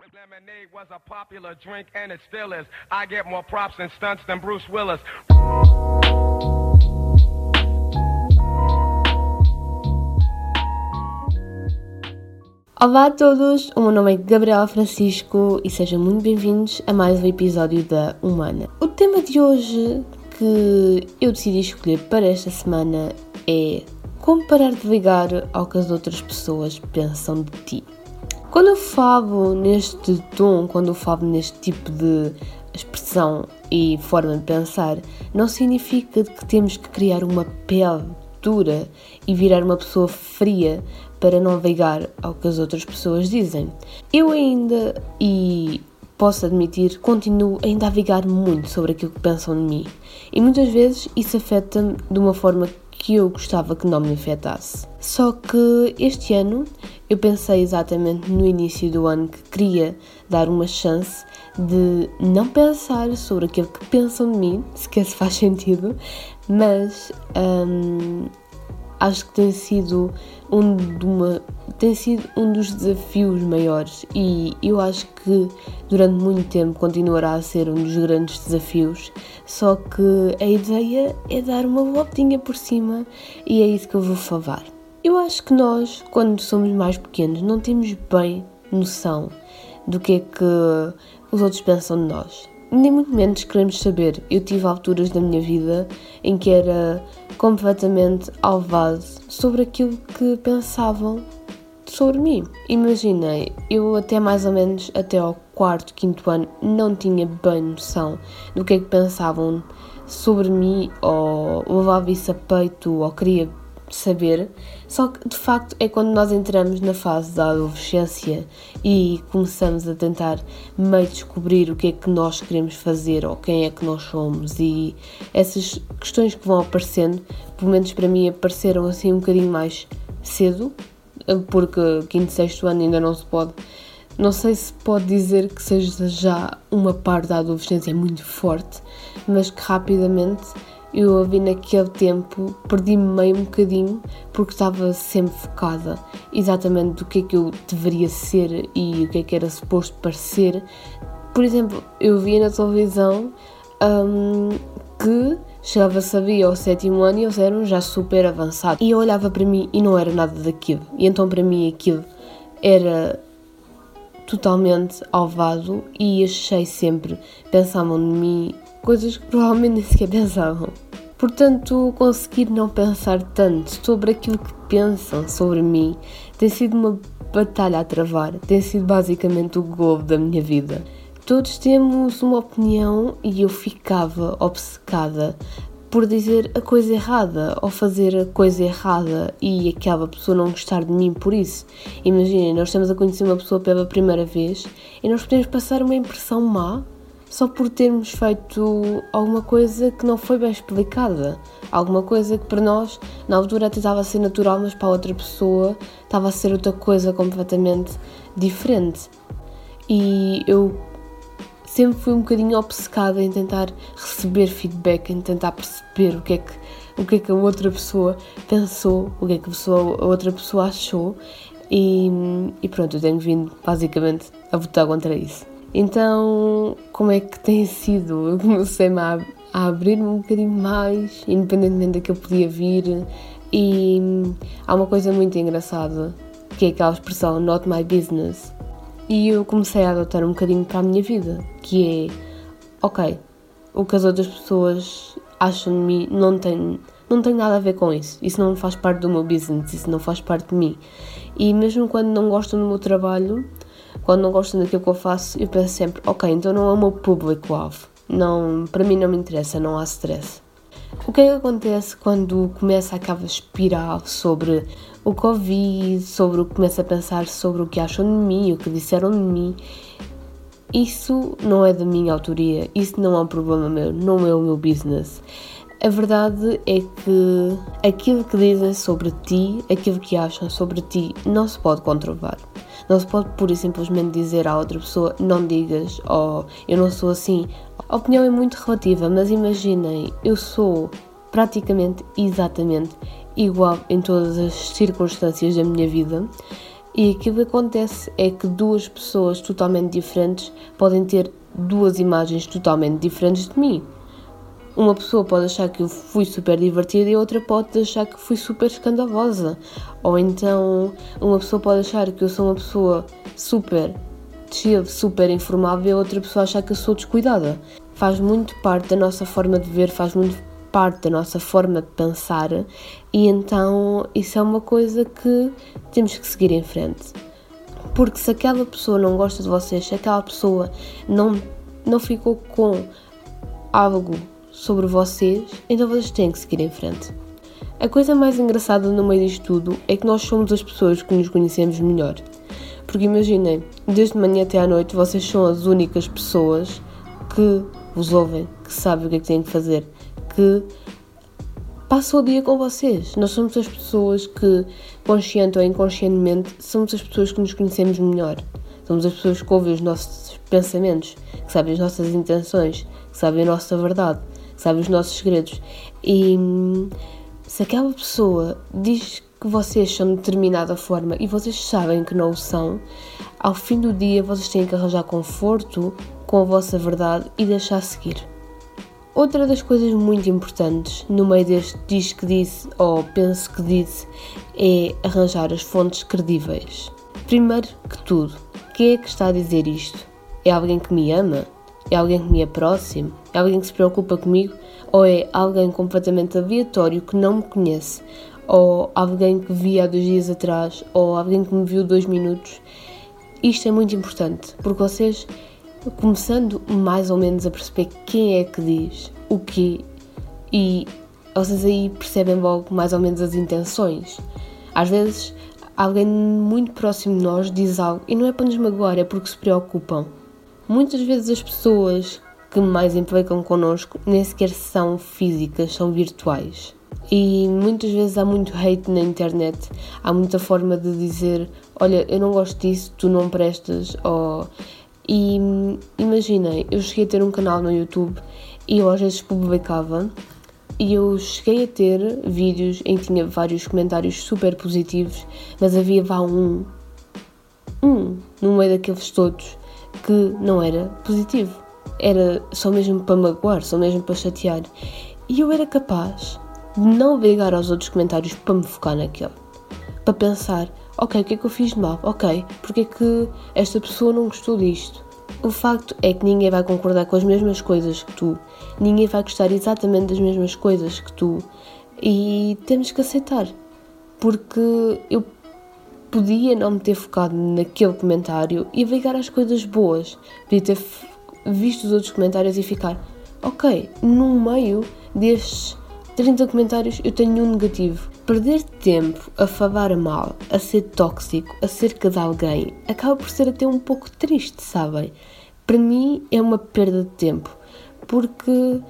Lemonade was a popular drink and it still is. I get more props and stunts than Bruce Willis. Olá a todos, o meu nome é Gabriela Francisco e sejam muito bem-vindos a mais um episódio da Humana. O tema de hoje que eu decidi escolher para esta semana é como parar de ligar ao que as outras pessoas pensam de ti. Quando eu falo neste tom, quando eu falo neste tipo de expressão e forma de pensar, não significa que temos que criar uma pele dura e virar uma pessoa fria para não ligar ao que as outras pessoas dizem. Eu ainda, e posso admitir, continuo ainda a ligar muito sobre aquilo que pensam de mim. E muitas vezes isso afeta-me de uma forma que eu gostava que não me afetasse. Só que este ano eu pensei exatamente no início do ano que queria dar uma chance de não pensar sobre aquilo que pensam de mim, se quer se faz sentido, mas hum, acho que tem sido um, de uma, tem sido um dos desafios maiores e eu acho que durante muito tempo continuará a ser um dos grandes desafios, só que a ideia é dar uma voltinha por cima e é isso que eu vou falar. Eu acho que nós, quando somos mais pequenos, não temos bem noção do que é que os outros pensam de nós nem muito menos queremos saber. Eu tive alturas da minha vida em que era completamente alvado sobre aquilo que pensavam sobre mim. Imaginei, eu até mais ou menos até ao quarto, quinto ano não tinha bem noção do que é que pensavam sobre mim ou levava isso a peito ou queria saber, só que de facto é quando nós entramos na fase da adolescência e começamos a tentar meio descobrir o que é que nós queremos fazer ou quem é que nós somos e essas questões que vão aparecendo, pelo menos para mim apareceram assim um bocadinho mais cedo, porque quinto, sexto ano ainda não se pode não sei se pode dizer que seja já uma parte da adolescência muito forte, mas que rapidamente eu vi naquele tempo, perdi-me meio um bocadinho porque estava sempre focada exatamente do que é que eu deveria ser e o que é que era suposto parecer. Por exemplo, eu via na televisão um, chegava sabia ao sétimo ano e eles eram já super avançados. E eu olhava para mim e não era nada daquilo. E então para mim aquilo era totalmente alvado e achei sempre, pensavam de mim coisas que provavelmente nem sequer pensavam. Portanto, conseguir não pensar tanto sobre aquilo que pensam sobre mim tem sido uma batalha a travar, tem sido basicamente o gol da minha vida. Todos temos uma opinião e eu ficava obcecada por dizer a coisa errada ou fazer a coisa errada e aquela pessoa não gostar de mim por isso. Imaginem, nós estamos a conhecer uma pessoa pela primeira vez e nós podemos passar uma impressão má só por termos feito alguma coisa que não foi bem explicada. Alguma coisa que para nós, na altura, até estava a ser natural, mas para outra pessoa estava a ser outra coisa completamente diferente. E eu sempre fui um bocadinho obcecada em tentar receber feedback, em tentar perceber o que é que, o que, é que a outra pessoa pensou, o que é que a, pessoa, a outra pessoa achou. E, e pronto, eu tenho vindo basicamente a votar contra isso. Então, como é que tem sido? Eu comecei-me a, a abrir-me um bocadinho mais, independentemente que eu podia vir, e há uma coisa muito engraçada, que é aquela expressão not my business. E eu comecei a adotar um bocadinho para a minha vida, que é, ok, o que as outras pessoas acham de mim não tem, não tem nada a ver com isso. Isso não faz parte do meu business, isso não faz parte de mim. E mesmo quando não gostam do meu trabalho, quando não gostam daquilo que eu faço, eu penso sempre, ok, então não é o meu público-alvo. Não, para mim não me interessa, não há stress. O que é que acontece quando começa aquela espiral sobre o Covid, sobre o que começa a pensar sobre o que acham de mim, o que disseram de mim? Isso não é da minha autoria, isso não é um problema meu, não é o meu business. A verdade é que aquilo que dizem sobre ti, aquilo que acham sobre ti, não se pode controlar. Não se pode pura e simplesmente dizer à outra pessoa não digas ou eu não sou assim. A opinião é muito relativa, mas imaginem, eu sou praticamente exatamente igual em todas as circunstâncias da minha vida E aquilo que acontece é que duas pessoas totalmente diferentes podem ter duas imagens totalmente diferentes de mim. Uma pessoa pode achar que eu fui super divertida e outra pode achar que fui super escandalosa. Ou então uma pessoa pode achar que eu sou uma pessoa super chill, super informável e outra pessoa achar que eu sou descuidada. Faz muito parte da nossa forma de ver, faz muito parte da nossa forma de pensar e então isso é uma coisa que temos que seguir em frente. Porque se aquela pessoa não gosta de vocês, se aquela pessoa não, não ficou com algo sobre vocês, então vocês têm que seguir em frente. A coisa mais engraçada no meio disto tudo é que nós somos as pessoas que nos conhecemos melhor. Porque imaginem, desde manhã até à noite vocês são as únicas pessoas que vos ouvem, que sabem o que é que têm que fazer, que passam o dia com vocês. Nós somos as pessoas que, consciente ou inconscientemente, somos as pessoas que nos conhecemos melhor. Somos as pessoas que ouvem os nossos pensamentos, que sabem as nossas intenções, que sabem a nossa verdade, que sabem os nossos segredos. E se aquela pessoa diz que vocês são de determinada forma e vocês sabem que não o são, ao fim do dia vocês têm que arranjar conforto com a vossa verdade e deixar seguir. Outra das coisas muito importantes no meio deste diz que disse ou penso que disse é arranjar as fontes credíveis. Primeiro que tudo, quem é que está a dizer isto? É alguém que me ama? É alguém que me é próximo? É alguém que se preocupa comigo? Ou é alguém completamente aleatório que não me conhece? Ou alguém que vi há dois dias atrás? Ou alguém que me viu dois minutos? Isto é muito importante, porque vocês começando mais ou menos a perceber quem é que diz o quê e vocês aí percebem logo mais ou menos as intenções. Às vezes alguém muito próximo de nós diz algo e não é para nos magoar, é porque se preocupam. Muitas vezes as pessoas que mais implicam connosco nem sequer são físicas, são virtuais. E muitas vezes há muito hate na internet, há muita forma de dizer: Olha, eu não gosto disso, tu não prestas, ou e imaginem, eu cheguei a ter um canal no YouTube e eu às vezes publicava e eu cheguei a ter vídeos em que tinha vários comentários super positivos, mas havia vá um, um no meio daqueles todos que não era positivo. Era só mesmo para magoar, só mesmo para chatear. E eu era capaz de não ligar aos outros comentários para me focar naquele. Para pensar, ok, o que é que eu fiz de mal? Ok, porque é que esta pessoa não gostou disto? O facto é que ninguém vai concordar com as mesmas coisas que tu, ninguém vai gostar exatamente das mesmas coisas que tu e temos que aceitar, porque eu podia não me ter focado naquele comentário e ligar às coisas boas, podia ter visto os outros comentários e ficar, ok, no meio destes 30 comentários eu tenho um negativo. Perder tempo a falar mal, a ser tóxico acerca de alguém, acaba por ser até um pouco triste, sabem? Para mim é uma perda de tempo, porque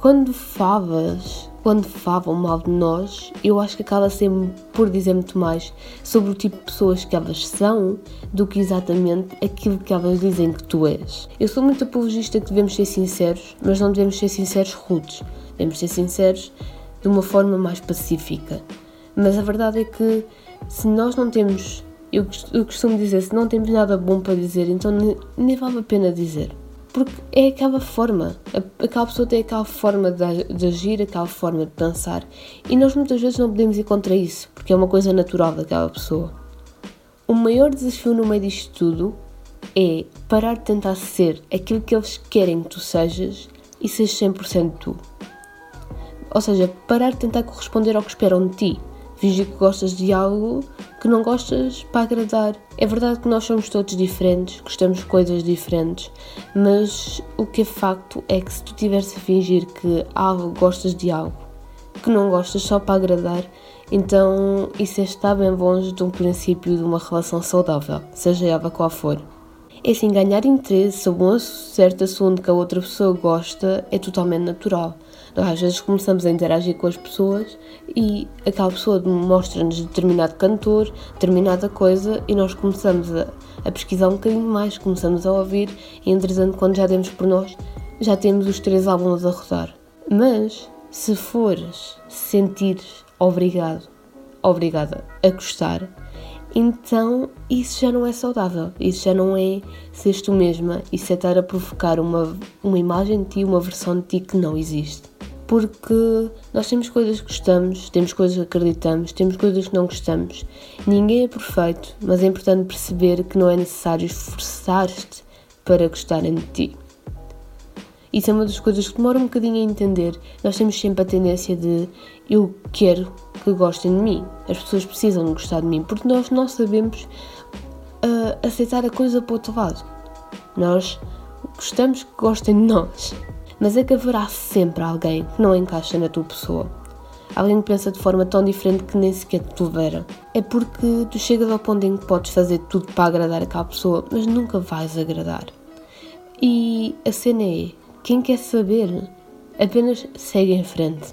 quando falas, quando falam mal de nós, eu acho que acaba sempre por dizer muito mais sobre o tipo de pessoas que elas são do que exatamente aquilo que elas dizem que tu és. Eu sou muito apologista que devemos ser sinceros, mas não devemos ser sinceros rudes Devemos ser sinceros de uma forma mais pacífica. Mas a verdade é que se nós não temos, eu, costumo dizer, se não temos nada bom para dizer, então nem vale a pena dizer. Porque é aquela forma, aquela pessoa tem aquela forma de, agir, aquela forma de pensar, e nós muitas vezes não podemos ir contra isso, porque é uma coisa natural daquela pessoa. O maior desafio no meio disto tudo é parar de tentar ser aquilo que eles querem que tu sejas e seres 100% tu. Ou seja, parar de tentar corresponder ao que esperam de ti. Fingir que gostas de algo que não gostas para agradar. É verdade que nós somos todos diferentes, gostamos de coisas diferentes, mas o que é facto é que se tu estiveres a fingir que algo gostas de algo que não gostas só para agradar, então isso está bem longe de um princípio de uma relação saudável, seja ela qual for. É assim, ganhar interesse sobre um certo assunto que a outra pessoa gosta é totalmente natural. Às vezes começamos a interagir com as pessoas e aquela pessoa mostra-nos determinado cantor, determinada coisa e nós começamos a, a, pesquisar um bocadinho mais, começamos a ouvir e entretanto quando já demos por nós já temos os três álbuns a rodar. Mas se fores sentir obrigado, obrigada a gostar, então isso já não é saudável, isso já não é seres tu mesma, isso é estar a provocar uma, uma imagem de ti, uma versão de ti que não existe. Porque nós temos coisas que gostamos, temos coisas que acreditamos, temos coisas que não gostamos. Ninguém é perfeito, mas é importante perceber que não é necessário esforçar-te para gostarem de ti. Isso é uma das coisas que demora um bocadinho a entender. Nós temos sempre a tendência de eu quero que gostem de mim. As pessoas precisam de gostar de mim porque nós não sabemos uh, aceitar a coisa para o outro lado. Nós gostamos que gostem de nós. Mas é que haverá sempre alguém que não encaixa na tua pessoa. Alguém que pensa de forma tão diferente que nem sequer te tolera. É porque tu chegas ao ponto em que podes fazer tudo para agradar aquela pessoa, mas nunca vais agradar. E a cena é, quem quer saber, apenas segue em frente.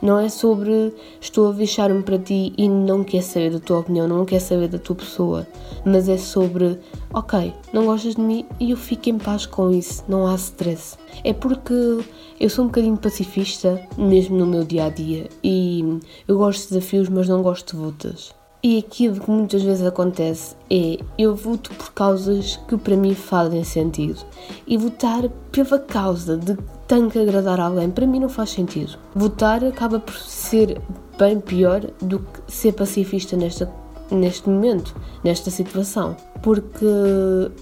Não é sobre estou a deixar-me para ti e não quer saber da tua opinião, não quer saber da tua pessoa, mas é sobre, ok, não gostas de mim e eu fico em paz com isso, não há stress. É porque eu sou um bocadinho pacifista, mesmo no meu dia a dia, e eu gosto de desafios, mas não gosto de lutas. E aquilo que muitas vezes acontece é eu voto por causas que para mim fazem sentido. E votar pela causa de que tenho que agradar alguém, para mim não faz sentido. Votar acaba por ser bem pior do que ser pacifista nesta, neste momento, nesta situação. Porque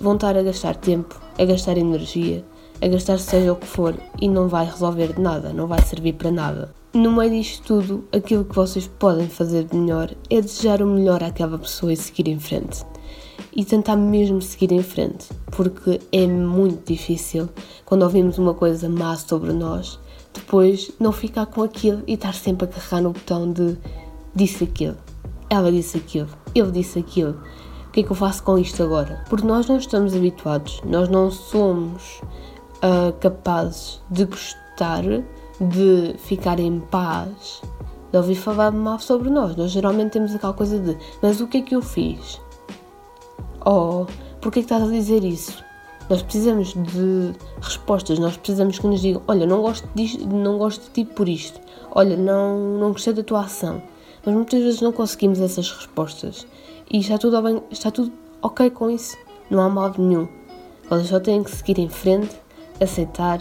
vão estar a gastar tempo, a gastar energia, a gastar seja o que for e não vai resolver nada, não vai servir para nada. No meio disto tudo, aquilo que vocês podem fazer de melhor é desejar o melhor àquela pessoa e seguir em frente. E tentar mesmo seguir em frente, porque é muito difícil quando ouvimos uma coisa má sobre nós, depois não ficar com aquilo e estar sempre a carregar no botão de disse aquilo, ela disse aquilo, ele disse aquilo. O que é que eu faço com isto agora? Porque nós não estamos habituados, nós não somos uh, capazes de gostar de ficar em paz, de ouvir falar mal sobre nós. Nós geralmente temos aquela coisa de: mas o que é que eu fiz? Oh, porquê é que estás a dizer isso? Nós precisamos de respostas, nós precisamos que nos digam: olha, não gosto, não gosto de ti por isto, olha, não, não gostei da tua ação. Mas muitas vezes não conseguimos essas respostas e está tudo, bem, está tudo ok com isso, não há mal nenhum. Vocês só têm que seguir em frente, aceitar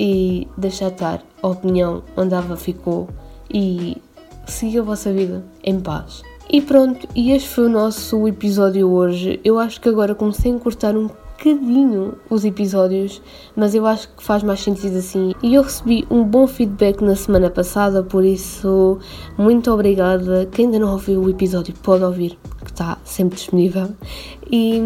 e deixar estar a opinião onde ela ficou e seguir a vossa vida em paz. E pronto, e este foi o nosso episódio hoje. Eu acho que agora comecei a encurtar um bocadinho os episódios, mas eu acho que faz mais sentido assim. E eu recebi um bom feedback na semana passada, por isso, muito obrigada. Quem ainda não ouviu o episódio pode ouvir, está sempre disponível. E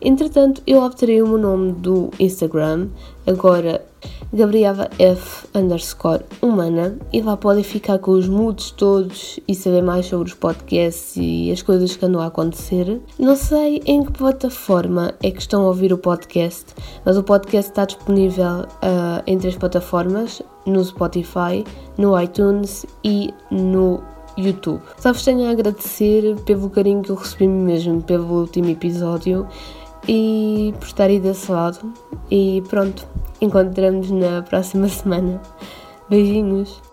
entretanto, eu alterei o meu nome do Instagram, agora Gabriela F underscore humana e lá podem ficar com os moods todos e saber mais sobre os podcasts e as coisas que andam a acontecer. Não sei em que plataforma é que estão a ouvir o podcast, mas o podcast está disponível uh, em três plataformas, no Spotify, no iTunes e no YouTube. Só vos tenho a agradecer pelo carinho que eu recebi mesmo pelo último episódio e por estar aí desse lado. E pronto, encontramos na próxima semana. Beijinhos!